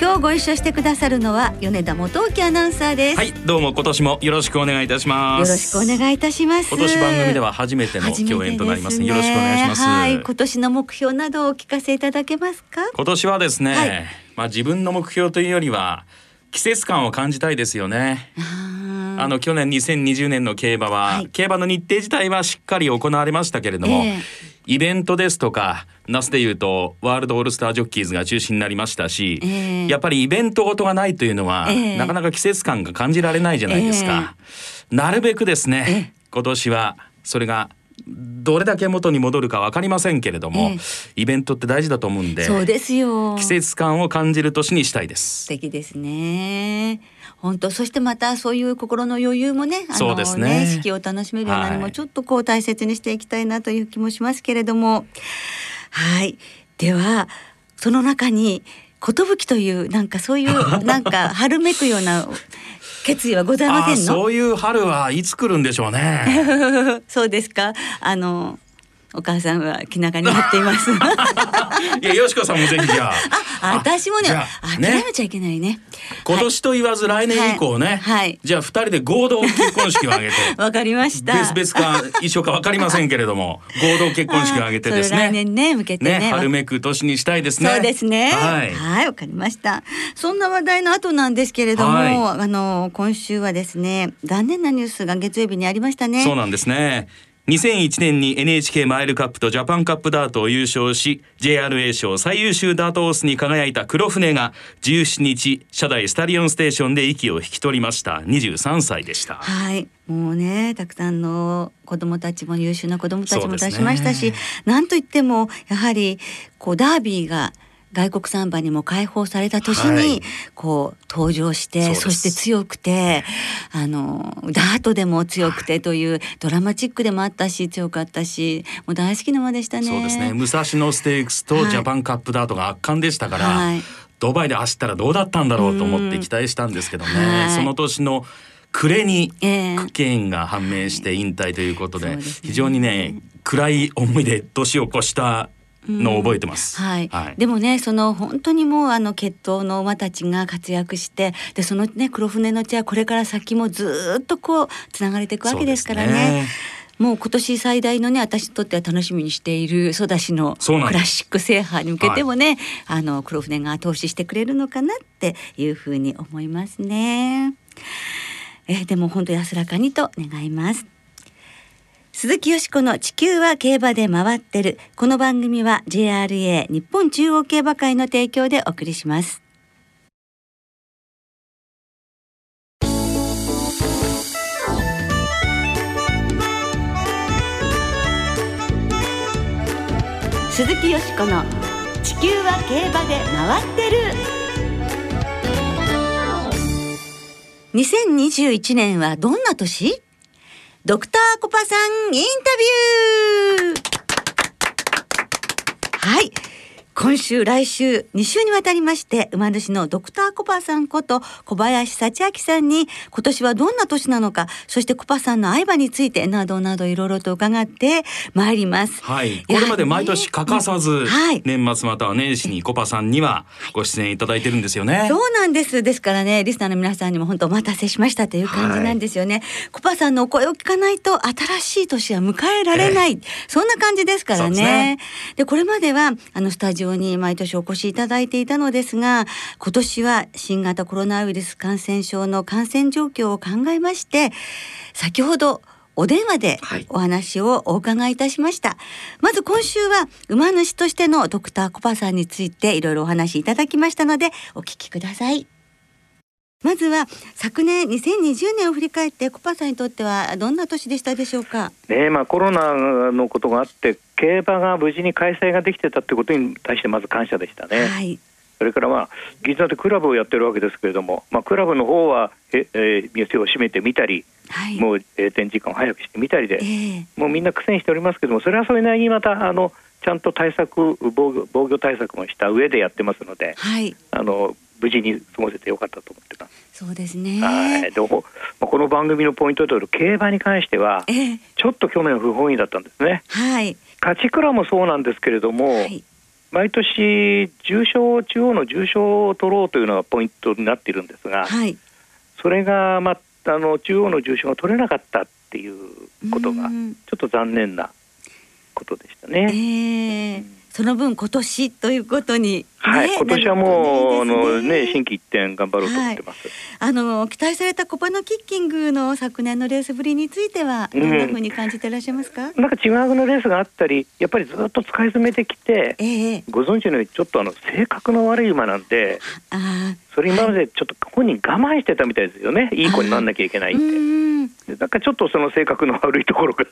今日ご一緒してくださるのは米田元沖アナウンサーです。はいどうも今年もよろしくお願いいたします。よろしくお願いいたします。今年番組では初めての共演となります、ね、よろしくお願いします。はい今年の目標などをお聞かせいただけますか？今年はですね、はい、まあ自分の目標というよりは季節感を感じたいですよね。あの去年2020年の競馬は、はい、競馬の日程自体はしっかり行われましたけれども、えー、イベントですとか那須でいうとワールドオールスタージョッキーズが中心になりましたし、えー、やっぱりイベントごとがないというのは、えー、なかなか季節感が感じられないじゃないですか。なるべくですね、今年はそれがどれだけ元に戻るか分かりませんけれども、ええ、イベントって大事だと思うんでそうですよ。季節感を感じる年にしたいです。素敵ですね。本当そしてまたそういう心の余裕もねあのね。ね四季を楽しめるようなにもちょっとこう大切にしていきたいなという気もしますけれども。はい。ではその中に寿というなんかそういうなんか 春めくような決意はございませんの？そういう春はいつ来るんでしょうね。そうですか。あのお母さんは気長になっています。いや、よしこさんもぜひじゃあ。あ、私もね、諦めちゃいけないね。今年と言わず来年以降ね。はい。じゃあ二人で合同結婚式を挙げて。わかりました。別々か一緒かわかりませんけれども、合同結婚式を挙げてですね。来年ね、向けてね。春めく年にしたいですね。そうですね。はい。はい、わかりました。そんな話題の後なんですけれども、あの今週はですね、残念なニュースが月曜日にありましたね。そうなんですね。2001年に NHK マイルカップとジャパンカップダートを優勝し JRA 賞最優秀ダートオースに輝いた黒船が17日社大スタリオンステーションで息を引き取りました。23歳でした。はい。もうねたくさんの子どもたちも優秀な子どもたちも出しましたし、ね、なんといってもやはりこうダービーが外国産馬にも解放された年にこう登場して、はい、そして強くてあのダートでも強くてというドラマチックでもあったし強かったしもう大好きな馬でしたね。そうですね。武蔵野ステークスとジャパンカップダートが圧巻でしたから、はい、ドバイで走ったらどうだったんだろうと思って期待したんですけどね、はい、その年の暮れに苦権が判明して引退ということで、えーでね、非常にね暗い思いで年を越したのを覚えてます、うん、はい、はい、でもねその本当にもうあの血統の馬たちが活躍してでそのね黒船の血はこれから先もずっとこうつながれていくわけですからね。もう今年最大のね私にとっては楽しみにしているソダシのクラシック制覇に向けてもね、はい、あの黒船が後押ししてくれるのかなっていうふうに思いますね。えでも本当安らかにと願います。鈴木よしこの地球は競馬で回ってる。この番組は JRA 日本中央競馬会の提供でお送りします。鈴木よしこの地球は競馬で回ってる。2021年はどんな年？ドクターコパさんインタビューはい。今週来週2週にわたりまして馬主のドクターコパさんこと小林幸明さんに今年はどんな年なのかそしてコパさんの相場についてなどなどいろいろと伺ってまいります。はい。これまで毎年欠かさず、はい、年末または年始にコパさんにはご出演いただいてるんですよね。そうなんです。ですからねリスナーの皆さんにも本当お待たせしましたという感じなんですよね。はい、コパさんのお声を聞かないと新しい年は迎えられない、えー、そんな感じですからね。で、ね、これまではあのスタジオに毎年お越しいただいていたのですが今年は新型コロナウイルス感染症の感染状況を考えまして先ほどお電話でお話をお伺いいたしました、はい、まず今週は馬主としてのドクターコパさんについていろいろお話いただきましたのでお聞きくださいまずは昨年2020年を振り返ってコパさんにとってはどんな年でしたでしょうか？ねまあコロナのことがあって競馬が無事に開催ができてたってことに対してまず感謝でしたね。はい。それからまあ銀座でクラブをやってるわけですけれども、まあ、クラブの方はえ、えー、店を閉めてみたり、はい、もう閉店時間を早くしてみたりで、えー、もうみんな苦戦しておりますけどもそれはそれなりにまたあのちゃんと対策防御防御対策もした上でやってますので、はい、あの無事に過ごせてよかったと思ってます。そうですね。はい。でこの番組のポイントである競馬に関しては、えー、ちょっと去年不本意だったんですね。はい。勝ち倉もそうなんですけれども、はい、毎年重賞中央の重賞を取ろうというのがポイントになっているんですが、はい、それが、まあ、あの中央の重賞が取れなかったっていうことがちょっと残念なことでしたね。えーその分今年ということに、はい、今年はもう、ね、あのね新規一点頑張ろうと思ってます。はい、あの期待されたコパのキッキングの昨年のレースぶりについてはどんなふうに感じていらっしゃいますか？うん、なんか違うのレースがあったり、やっぱりずっと使い詰めてきて、えー、ご存知のようにちょっとあの性格の悪い馬なんで、あそれ今までちょっと本人我慢してたみたいですよね。いい子にならなきゃいけないって。なんかちょっとその性格の悪いところが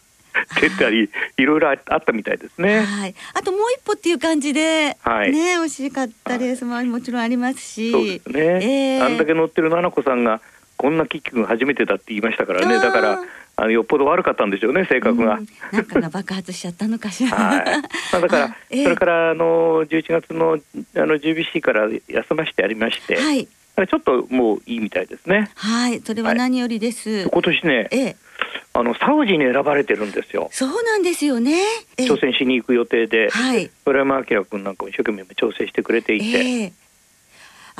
出たりいろいろあったみたいですね。はい。あともう一歩っていう感じで、はい、ね惜しかったレースももちろんありますし、そうですね。えー、あんだけ乗ってる奈々子さんがこんなキック初めてだって言いましたからね。だからあのよっぽど悪かったんでしょうね性格が。なんかが爆発しちゃったのかしら。はい。まあだから、えー、それからあの11月のあの GBC から休ませてありまして。はい。ちょっともういいみたいですね。はい、それは何よりです。はい、今年ね、ええ、あのサウジに選ばれてるんですよ。そうなんですよね。挑戦しに行く予定で、はい、村山明君なんかも一生懸命調整してくれていて。えー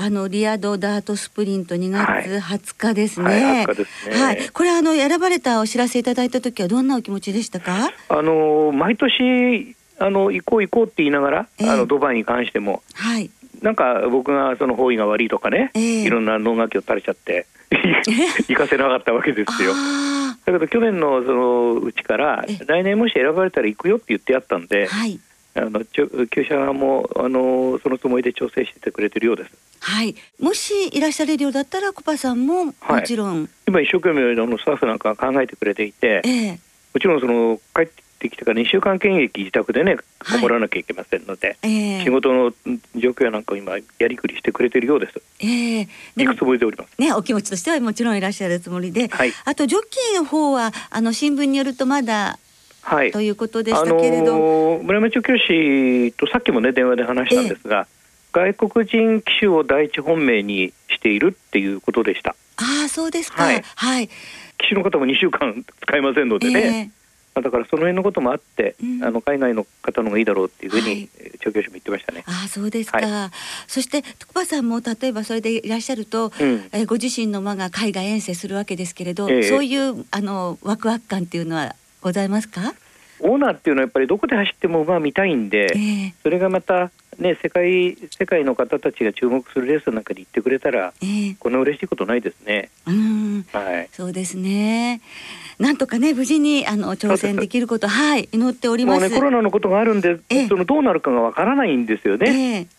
あのリアドダートスプリント2月20日ですね。はい、はい、すね。はい、これあの選ばれたお知らせいただいた時はどんなお気持ちでしたか？あの毎年あの行こう行こうって言いながら、えー、あのドバイに関しても、はい、なんか僕がその方位が悪いとかね、えー、いろんな能書きを垂れちゃって 行かせなかったわけですよ。だけど去年のそのうちから来年もし選ばれたら行くよって言ってやったんで、はい、あの厩舎側もあのそのつもりで調整しててくれてるようです。はい。もしいらっしゃれるようだったらコパさんももちろん、はい、今一生懸命あのスタッフなんか考えてくれていて、えー、もちろんその帰ってきてから2週間検疫自宅でねこもらなきゃいけませんので、はいえー、仕事の状況やなんかを今やりくりしてくれてるようです。えー、行くつもりでおります？ね、お気持ちとしてはもちろんいらっしゃるつもりで、はい、あとジョッキーの方はあの新聞によるとまだはい、ということでしたけれど、あのー、村山調教師とさっきもね電話で話したんですが、えー、外国人機種を第一本命にしているっていうことでした。ああそうですか。はい。はい、機種の方も2週間使えませんのでね。えーだからその辺のこともあって、うん、あの海外の方のがいいだろうっていうふうに、調教師も言ってましたね。あそうですか、はい、そして徳馬さんも例えばそれでいらっしゃると、うん、えご自身の馬が海外遠征するわけですけれど、えー、そういうあのワクワク感っていうのはございますか？オーナーっていうのはやっぱりどこで走っても馬見たいんで、えー、それがまたね世界世界の方たちが注目するレースの中に行ってくれたら、えー、こんな嬉しいことないですね。うん、はい。そうですね。なんとかね無事にあの挑戦できることはい祈っております。ねコロナのことがあるんで、えー、そのどうなるかがわからないんですよね。えー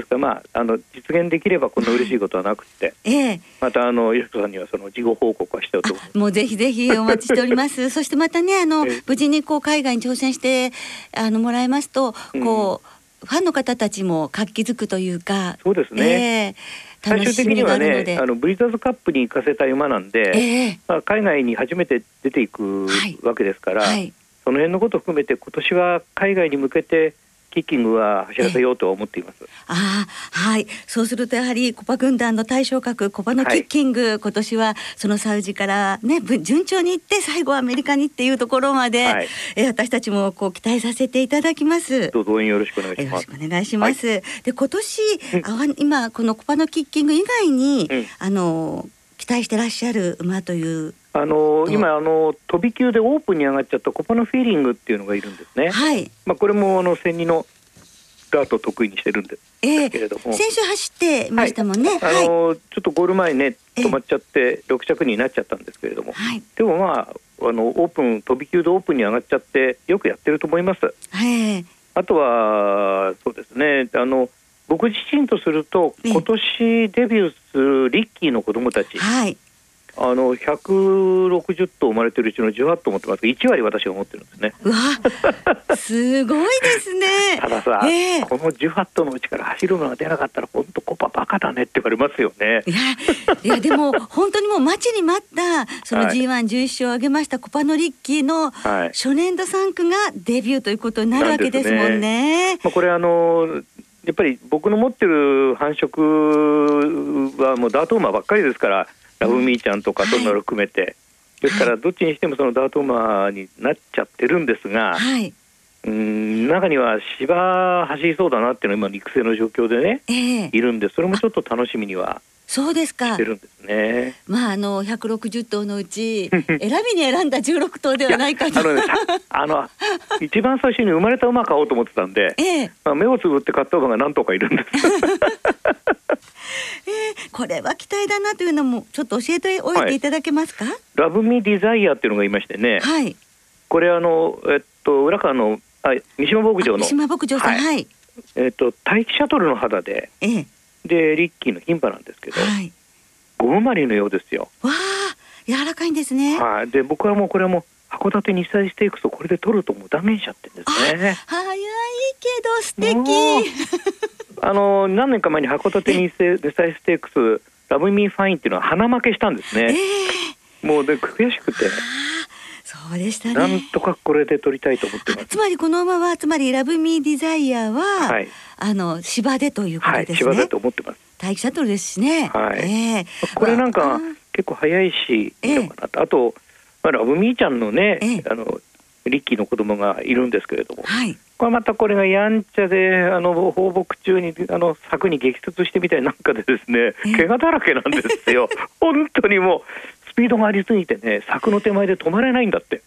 ですからまああの実現できればこんな嬉しいことはなくて、ええ、またあの吉子さんにはその事後報告はしておともうぜひぜひお待ちしております。そしてまたねあの、無事にこう海外に挑戦してあのもらえますとこう、うん、ファンの方たちも活気づくというかそうですね、え最終的にはねあのブリザーズカップに行かせた馬なんで、えー、まあ、海外に初めて出てい。くわけですから、はい。はい、その辺のことを含めて今年は海外に向けてキッキングは走らせようと思っています。あはい。そうするとやはりコパ軍団の対象格コパのキッキング、はい、今年はそのサウジからね順調に行って最後はアメリカにっていうところまで、はい、え私たちもこう期待させていただきます。どうぞ応援よろしくお願いします。よろしくお願いします。はい、で今年、あ今このコパのキッキング以外に、うん、あの期待してらっしゃる馬というあの今あの飛び級でオープンに上がっちゃったコパのフィーリングっていうのがいるんですね。はい。まあこれもあの千二のダート得意にしてるんですけれども、えー、先週走ってましたもんね。はい、あの、はい、ちょっとゴール前ね止まっちゃって六着になっちゃったんですけれども、はい、でもまああのオープン飛び級でオープンに上がっちゃってよくやってると思います。はい。あとはそうですねあの僕自身とすると今年デビューするリッキーの子供たち。はい。あの160頭生まれてるうちの18頭持ってます1割私が持ってるんですね。わすごいですね。たださ、えー、この18頭のうちから走るのが出なかったら本当コパバカだねって言われますよね。いやいやでも 本当にもう待ちに待ったその G111 勝を挙げましたコパノリッキーの初年度3区がデビューということになるわけですもんね。ねまあ、これあのやっぱり僕の持ってる繁殖はもうダート馬ばっかりですからラブミーちゃんとかそんなの含めて、はい、ですからどっちにしてもそのダート馬になっちゃってるんですが、はい、うん中には芝走りそうだなっていうのは今育成の状況でね、えー、いるんでそれもちょっと楽しみにはそうですか。してるんですね。まああの百六十頭のうち 選びに選んだ十六頭ではないかと。あの、ね、あの一番最初に生まれた馬買おうと思ってたんで、ええ、まあ目をつぶって買った馬が何頭かいるんです。えー、これは期待だなというのもちょっと教えておいていただけますか？はい、ラブミディザイアっていうのがいましてね。はい。これあのえっと浦川のあ三島牧場の三島牧場さんはい。えっと待機シャトルの肌で。ええ。でリッキーの牝馬なんですけど、はい、5生まれのようですよ。わあ柔らかいんですね。はい、で僕はもうこれも函館2歳ステークスをこれで取るともう断言しちゃってるんですね。早いけど素敵。あの何年か前に函館2歳ステークスラブミーファインっていうのはハナ負けしたんですね。えー、もうで悔しくて。そうでしたね。なんとかこれで取りたいと思ってます。つまりこの馬はつまりラブミーディザイアは、はい、あの芝でということですね。はい、芝だと思ってます。タイキシャトルですしね。はい。えー、これなんか結構早いし。えー、あと、まあ、ラブミーちゃんのね、えー、あのリッキーの子供がいるんですけれども、はい、これまたこれがやんちゃであの放牧中にあの柵に激突してみたいなんかでですね、えー、怪我だらけなんですよ 本当にもうスピードがありすぎてね柵の手前で止まれないんだって。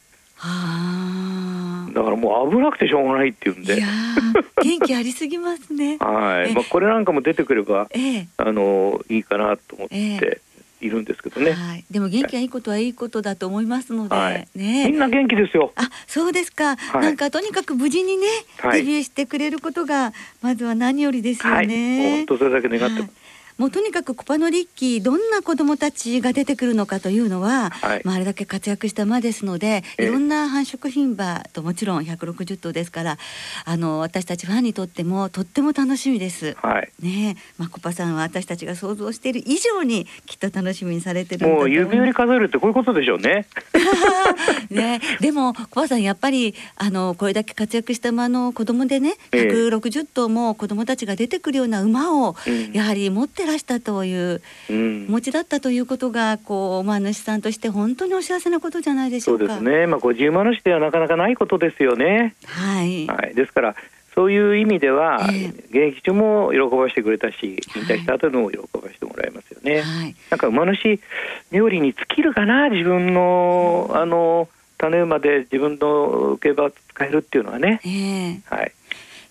だからもう危なくてしょうがないっていうんで。元気ありすぎますね。はい。まあこれなんかも出てくれば、ええ、あのいいかなと思って。いるんですけどね、はい、でも元気がいいことはいいことだと思いますので、はい、ね、みんな元気ですよ。あ、そうですか。はい、なんかとにかく無事にね、デビューしてくれることがまずは何よりですよね。本当それだけ願ってます。もうとにかくコパノリッキーどんな子どもたちが出てくるのかというのは、はい、まあ、あれだけ活躍した馬ですのでいろんな繁殖牝馬ともちろん160頭ですからあの私たちファンにとってもとっても楽しみです。はい、ねまあ、コパさんは私たちが想像している以上にきっと楽しみにされてるもう指折り数えるってこういうことでしょうね。ねでもコパさんやっぱりあのこれだけ活躍した馬の子供でね160頭も子供たちが出てくるような馬をやはり持っててらしたという、うん、持ちだったということがこう馬主さんとして本当にお幸せなことじゃないでしょうか。そうですね。まあご自由馬主ではなかなかないことですよね。はい。はい。ですからそういう意味では、えー、現役中も喜ばしてくれたし、引退した後でも喜ばしてもらいますよね。はい、なんか馬主冥利に尽きるかな自分の、あの種馬で自分の競馬を使えるっていうのはね。えー、はい。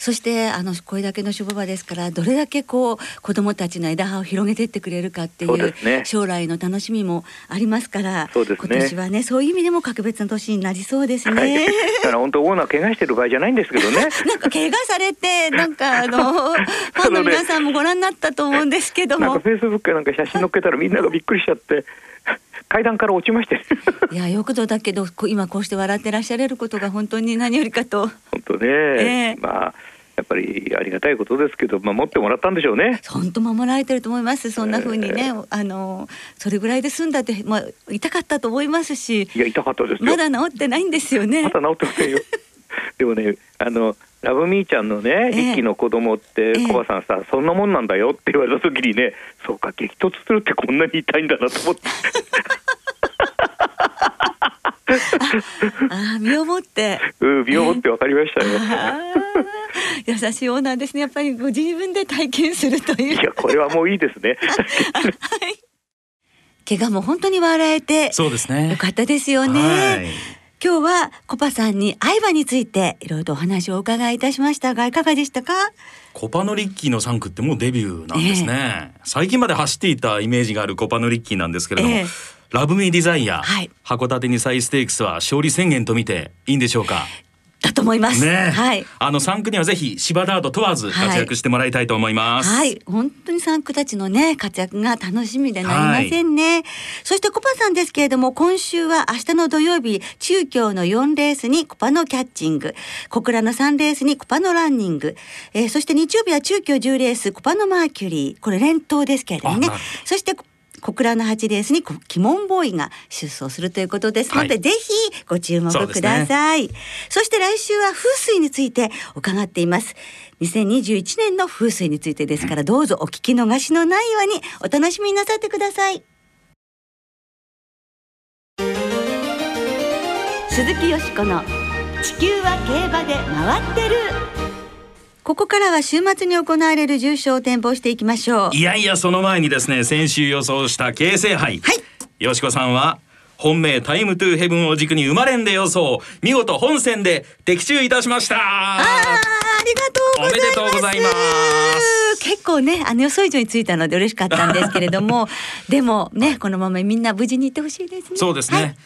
そしてあのこれだけの諸馬場ですからどれだけこう子どもたちの枝葉を広げていってくれるかっていう、ね、将来の楽しみもありますからそうです、ね、今年はねそういう意味でも格別な年になりそうですね。はい、だから本当オーナー怪我してる場合じゃないんですけどね。なんか怪我されてなんかあの ファンの皆さんもご覧になったと思うんですけども。なんかフェイスブックなんか写真載っけたらみんながびっくりしちゃって。階段から落ちましていやよくぞだけど今こうして笑ってらっしゃれることが本当に何よりかと本当ね、えー、まあやっぱりありがたいことですけど、まあ、持ってもらったんでしょうね。本当守られてると思います。そんな風にね、えー、あのそれぐらいで済んだって、まあ痛かったと思いますし。いや痛かったですまだ治ってないんですよね。まだ治ってませんよ。でもね、あのラブミーちゃんのね、一期の子供って、コバさんさ、そんなもんなんだよって言われた時にね、そうか激突するってこんなに痛いんだなと思って。ああ身をもって。うん、身をもってわかりましたね。優しいオーナーですね。やっぱりご自分で体験するという。いや、これはもういいですね。はい。怪我も本当に笑えて。そうですね。よかったですよね。今日はコパさんに相場についていろいろとお話をお伺いいたしましたがいかがでしたか？コパノリッキーの3区ってもうデビューなんですね、えー、最近まで走っていたイメージがあるコパノリッキーなんですけれども、えー、ラブミーデザイア、はい、函館にサイステークスは勝利宣言と見ていいんでしょうか？だと思います。ね、はい。あの三区にはぜひ芝ダート問わず活躍してもらいたいと思います。はい、はい、本当に三区たちのね活躍が楽しみでなりませんね。はい、そしてコパさんですけれども今週は明日の土曜日中京の4レースにコパのキャッチング、小倉の3レースにコパのランニング、えー、そして日曜日は中京10レースコパのマーキュリー、これ連投ですけれどもね。そして小倉の8レースに鬼門ボーイが出走するということですので、はい、ぜひご注目ください。そ、ね,、そして来週は風水について伺っています。2021年の風水についてですからどうぞお聞き逃しのないようにお楽しみになさってください。鈴木よしこの地球は競馬で回ってるここからは週末に行われる重賞を展望していきましょう。いやいや、その前にですね、先週予想した京成杯。はい。よしこさんは、本命タイムトゥーヘブンを軸に生まれんで予想。見事本戦で的中いたしました。ああ、ありがとうおめでとうございます。結構ね、あの予想以上についたので嬉しかったんですけれども、でもね、このままみんな無事にいってほしいですね。そうですね。はい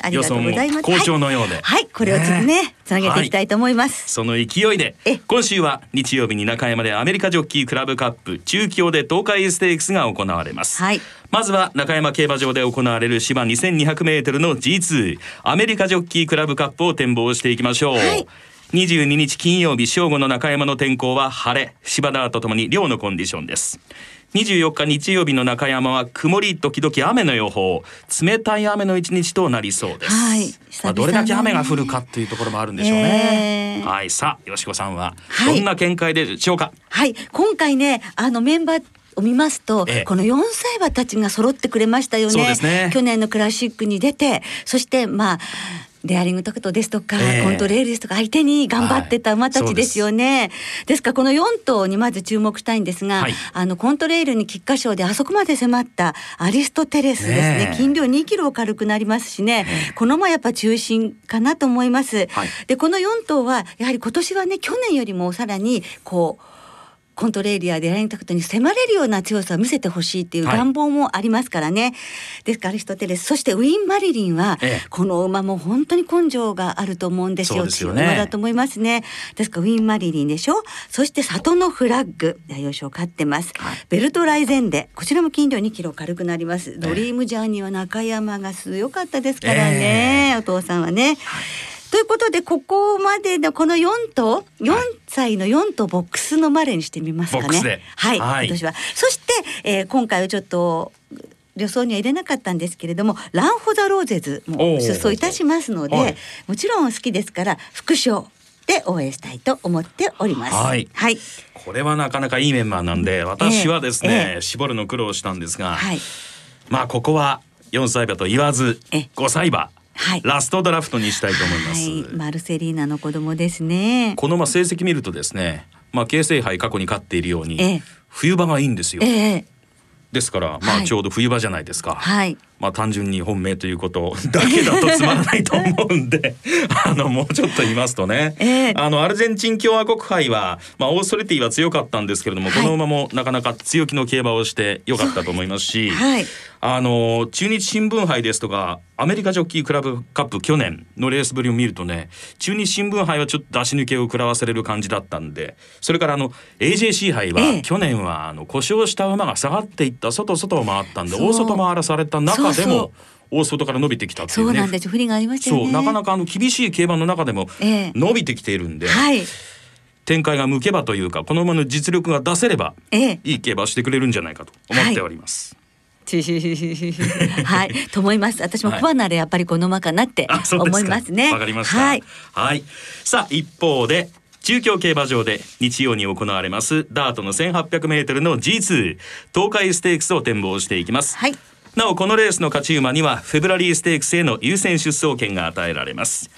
ありがとうございます。好調のようで、はい、はい、これをね、つなげていきたいと思います。はい、その勢いで、今週は日曜日に中山でアメリカジョッキークラブカップ中京で東海ステークスが行われます。はい、まずは中山競馬場で行われる芝2200メートルの G2 アメリカジョッキークラブカップを展望していきましょう。はい。22日金曜日正午の中山の天候は晴れ。芝田とともに量のコンディションです24日日曜日の中山は曇り時々雨の予報。冷たい雨の一日となりそうです、はい、まあ、どれだけ雨が降るかっていうところもあるんでしょうね、えー、はい。さあよしこさんはどんな見解でしょうか、はい、はい、今回ねあのメンバーを見ますと、ええ、この4歳馬たちが揃ってくれましたよね。ね。去年のクラシックに出て、そしてまあデアリングトクトですとか、えー、コントレールですとか相手に頑張ってた馬たちですよね。はい、ですですからこの4頭にまず注目したいんですが、はい、あのコントレールに菊花賞であそこまで迫ったアリストテレスですね。ね斤量2キロ軽くなりますしね、この馬やっぱ中心かなと思います。はい、でこの4頭はやはり今年はね去年よりもさらにこうコントレーリアでラインタクトに迫れるような強さを見せてほしいっていう願望もありますからね、はい、ですからアリストテレスそしてウィン・マリリンは、ええ、この馬も本当に根性があると思うんですよ。ですよ、ね、馬だと思いますね。ですからウィン・マリリンでしょ。そして里のフラッグ大賞勝ってます、はい、ベルトライゼンデこちらも斤量2キロ軽くなります。ドリームジャーニーは中山が強かったですからね、え、お父さんはね、はいということでここまでのこの4頭4歳の4頭ボックスのマレにしてみますかね。はい、はい、私は。そして、えー、今回はちょっと予想には入れなかったんですけれどもランホザローゼズも出走いたしますのでもちろん好きですから副賞で応援したいと思っております。はい。はい。これはなかなかいいメンバーなんで、私はですね、えーえー、絞るの苦労したんですが、はい、まあここは4歳馬と言わず5歳馬はい、ラストドラフトにしたいと思います、はい、マルセリーナの子供ですね。このまあ成績見るとですねまあ京成杯過去に勝っているように、ええ、冬場がいいんですよ、ええ、ですからまあちょうど冬場じゃないですか、はい、まあ単純に本命ということ だけだとつまらないと思うんで あのもうちょっと言いますとね、えー、あのアルゼンチン共和国杯は、まあ、オーストリティは強かったんですけれども、はい、この馬もなかなか強気の競馬をしてよかったと思いますし、はい、あの中日新聞杯ですとかアメリカジョッキークラブカップ去年のレースぶりを見るとね中日新聞杯はちょっと出し抜けを食らわせれる感じだったんでそれからあの AJC 杯は、え去年はあの故障した馬が下がっていった外外を回ったんで大外回らされた中でも大外から伸びてきたっていうね。そうなんです。不利がありましたね。そうなかなかあの厳しい競馬の中でも伸びてきているんで。えはい。展開が向けばというかこの馬の実力が出せれば、えいい競馬してくれるんじゃないかと思っております。はい、と思います。私も不安ならやっぱりこの馬かなって思いますね。わかりました。はい、はい。さあ一方で中京競馬場で日曜に行われますダートの1800メートルの G2 東海ステークスを展望していきます。はい。なおこのレースの勝ち馬にはフェブラリーステークスへの優先出走権が与えられます。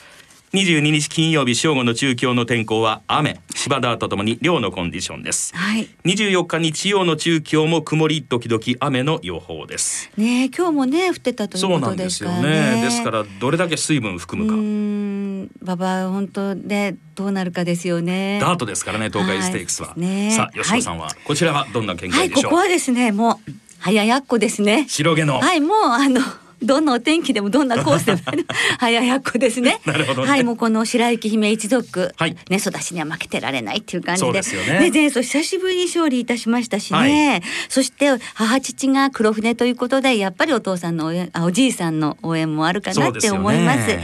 22日金曜日正午の中京の天候は雨。芝田とともに量のコンディションです、はい、24日日曜の中京も曇り時々雨の予報です。ね今日もね降ってたということですからね。そうなんですよね。ですからどれだけ水分含むか。馬場本当でどうなるかですよね。ダートですからね東海ステークスは、はいね、さあ吉野さんは、こちらはどんな見解でしょう、はい、ここはですねもう早やっこですね。白毛の。はいもうあのどんなお天気でもどんなコースでも。早やっこですね。なるほど、ね、はいもうこの白雪姫一族、はい、ね育ちには負けてられないっていう感じで、でね。ね前走久しぶりに勝利いたしましたしね。はい、そして母父が黒船ということでやっぱりお父さんの応援あおじいさんの応援もあるかなって思います。で、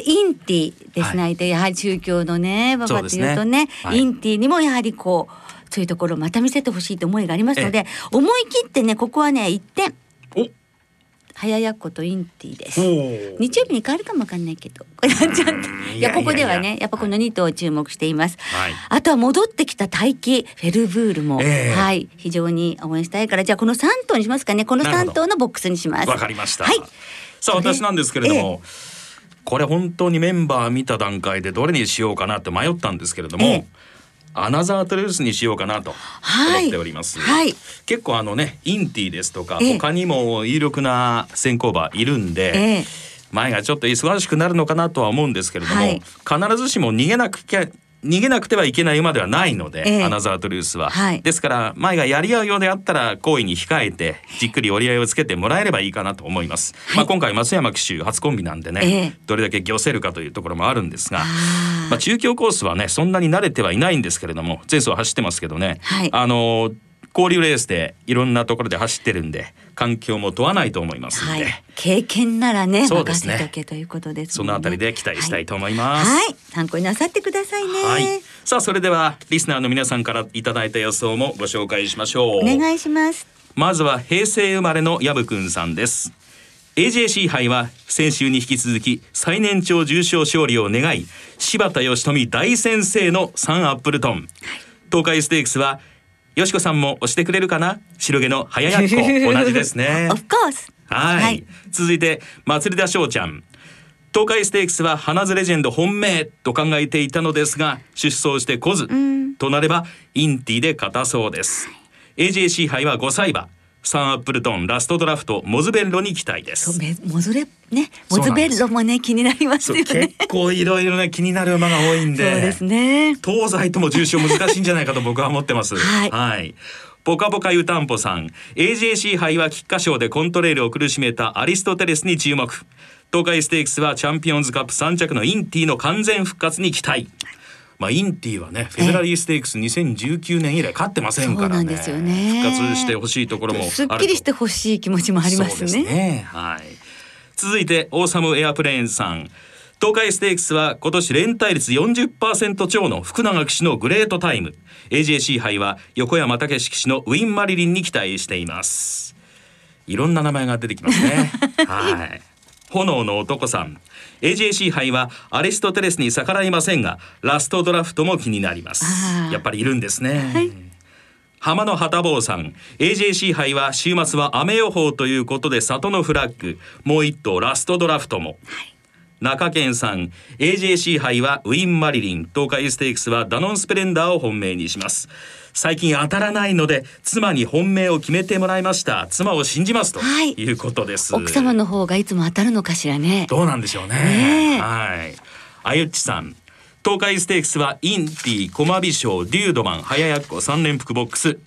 ね、インティですね、はい、やはり中京のね馬場というとね、インティにもやはりこうそういうところまた見せてほしいと思いがありますので思い切ってねここはね一点早やっことインティです。日曜日に変わるかもわかんないけど。こ れちゃん。いやここではねやっぱこの2頭を注目しています、はい、あとは戻ってきた大気フェルブールも、えー、はい。非常に応援したいから。じゃあこの3頭にしますかね。この3頭のボックスにします。わかりました。はい。さあ私なんですけれども、えー、これ本当にメンバー見た段階でどれにしようかなって迷ったんですけれども、えーアナザートレースにしようかなと思っております。はい、結構あのねインティですとか、え他にも有力な先行馬いるんで。え前がちょっと忙しくなるのかなとは思うんですけれども、はい、必ずしも逃げなくちゃ逃げなくてはいけない馬ではないので、ええ、アナザートルースは、はい、ですから前がやり合うようであったら好意に控えてじっくり折り合いをつけてもらえればいいかなと思います、はい、まあ今回松山騎手初コンビなんでね、え、どれだけ御せるかというところもあるんですがまあ中京コースはねそんなに慣れてはいないんですけれども前走走ってますけどね、はい、あの交流レースでいろんなところで走ってるんで環境も問わないと思いますので、はい、経験ならねそうですね。ということです、ね、そのあたりで期待したいと思います、はい、はい、参考になさってくださいね、はい、さあそれではリスナーの皆さんからいただいた予想もご紹介しましょう。お願いします。まずは平成生まれのヤブくんさんです。AJC 杯は先週に引き続き最年長重賞勝利を願い柴田義富大先生のサンアップルトン、東海ステークスはよしこさんも押してくれるかな？白毛の早やっこ。同じですね。Of course. はい、続いて祭田翔ちゃん。東海ステークスは花ズレジェンド本命と考えていたのですが出走してこず、となればインティで勝たそうです、AJC 杯は5歳馬サンアップルトンラストドラフトモズベッロに期待です。モズレねモズベッロもね気になりますよね。結構いろいろね気になる馬が多いんで。そうですね。東西とも重賞難しいんじゃないかと僕は思ってます。はい、はい。ポカポカ湯たんぽさん。AJC 杯は菊花賞でコントレールを苦しめたアリストテレスに注目。東海ステークスはチャンピオンズカップ3着のインティの完全復活に期待まあ、インティはねフェデラリーステークス2019年以来勝ってませんからね。ね。復活してほしいところもすっきりしてほしい気持ちもありますね、ね、はい。続いてオーサムエアプレーンさん。東海ステークスは今年連帯率40%超の福永騎手のグレートタイム。AJC 杯は横山武史騎手のウィン・マリリンに期待しています。いろんな名前が出てきますね。はい炎の男さん。AJC 杯はアリストテレスに逆らいませんがラストドラフトも気になります。やっぱりいるんですね、はい、浜野旗坊さん。AJC 杯は週末は雨予報ということで里のフラッグ。もう一頭ラストドラフトも、はい。中堅さん。AJC 杯はウィン・マリリン。東海ステークスはダノンスプレンダーを本命にします最近当たらないので妻に本命を決めてもらいました。妻を信じますとい。うことです、はい、奥様の方がいつも当たるのかしらね。どうなんでしょうね。はい。あゆっちさん。東海ステークスはインティ駒美賞デュードマン早やっこ3連複ボックス。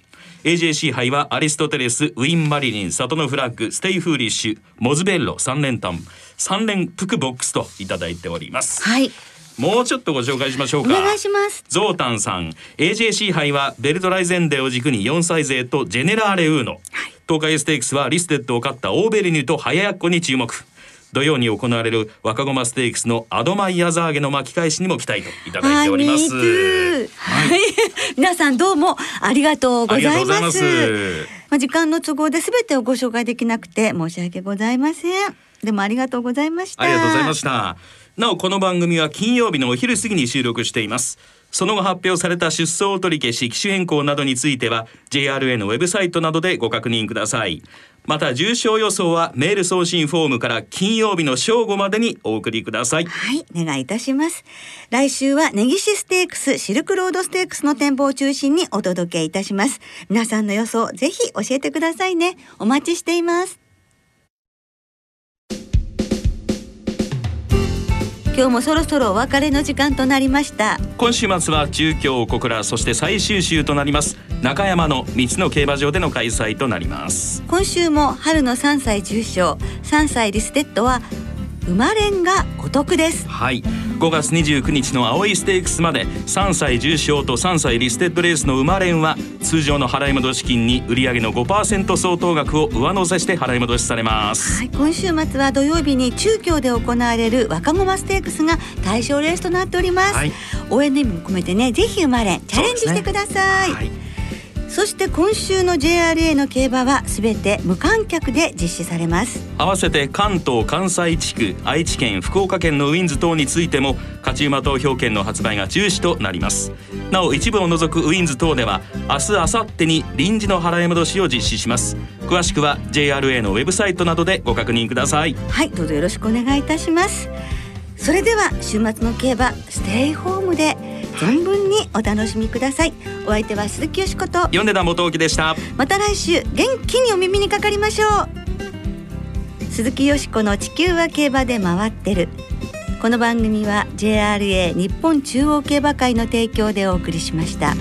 AJC 杯はアリストテレスウインマリリンサトノフラッグステイフーリッシュモズベッロ3連単3連複ボックスといただいております。はいもうちょっとご紹介しましょうかお願いしますゾータンさん AJC 杯はヴェルトライゼンデを軸に4歳勢とジェネラーレウーノ、はい、東海ステークスはリステッドを勝ったオーベリニュとハヤヤッコに注目土曜に行われる若駒ステークスのアドマイヤザーゲの巻き返しにも期待といただいております。はい、はい、皆さんどうもありがとうございます。まあ時間の都合で全てをご紹介できなくて申し訳ございません。でもありがとうございました。ありがとうございました。なおこの番組は金曜日のお昼過ぎに収録しています。その後発表された出走取り消し機種変更などについては JRA のウェブサイトなどでご確認ください。また重症予想はメール送信フォームから金曜日の正午までにお送りください。はいお願いいたします。来週は根岸ステークスシルクロードステークスの展望を中心にお届けいたします。皆さんの予想ぜひ教えてくださいね。お待ちしています。今日もそろそろお別れの時間となりました。今週末は中京小倉そして最終週となります。中山の3つの競馬場での開催となります。今週も春の3歳重賞3歳リステッドは生まれんがお得です。はい。5月29日の青いステークスまで3歳重賞と3歳リステッドレースの生まれんは通常の払い戻し金に売上の5%相当額を上乗せして払い戻しされます、はい、今週末は土曜日に中京で行われる若駒ステークスが対象レースとなっております、はい、応援の意味も込めてねぜひ生まれチャレンジしてください、はいそして今週の JRA の競馬はすべて無観客で実施されます。合わせて関東関西地区愛知県福岡県のウィンズ等についても勝ち馬投票権の発売が中止となります。なお一部を除くウィンズ等では明日明後日に臨時の払い戻しを実施します。詳しくは JRA のウェブサイトなどでご確認ください。はいどうぞよろしくお願いいたします。それでは週末の競馬ステイホームで存分にお楽しみください。お相手は鈴木よしこと。米田元樹でした。また来週元気にお耳にかかりましょう。鈴木よしこの地球は競馬で回ってる。この番組は JRA 日本中央競馬会の提供でお送りしました。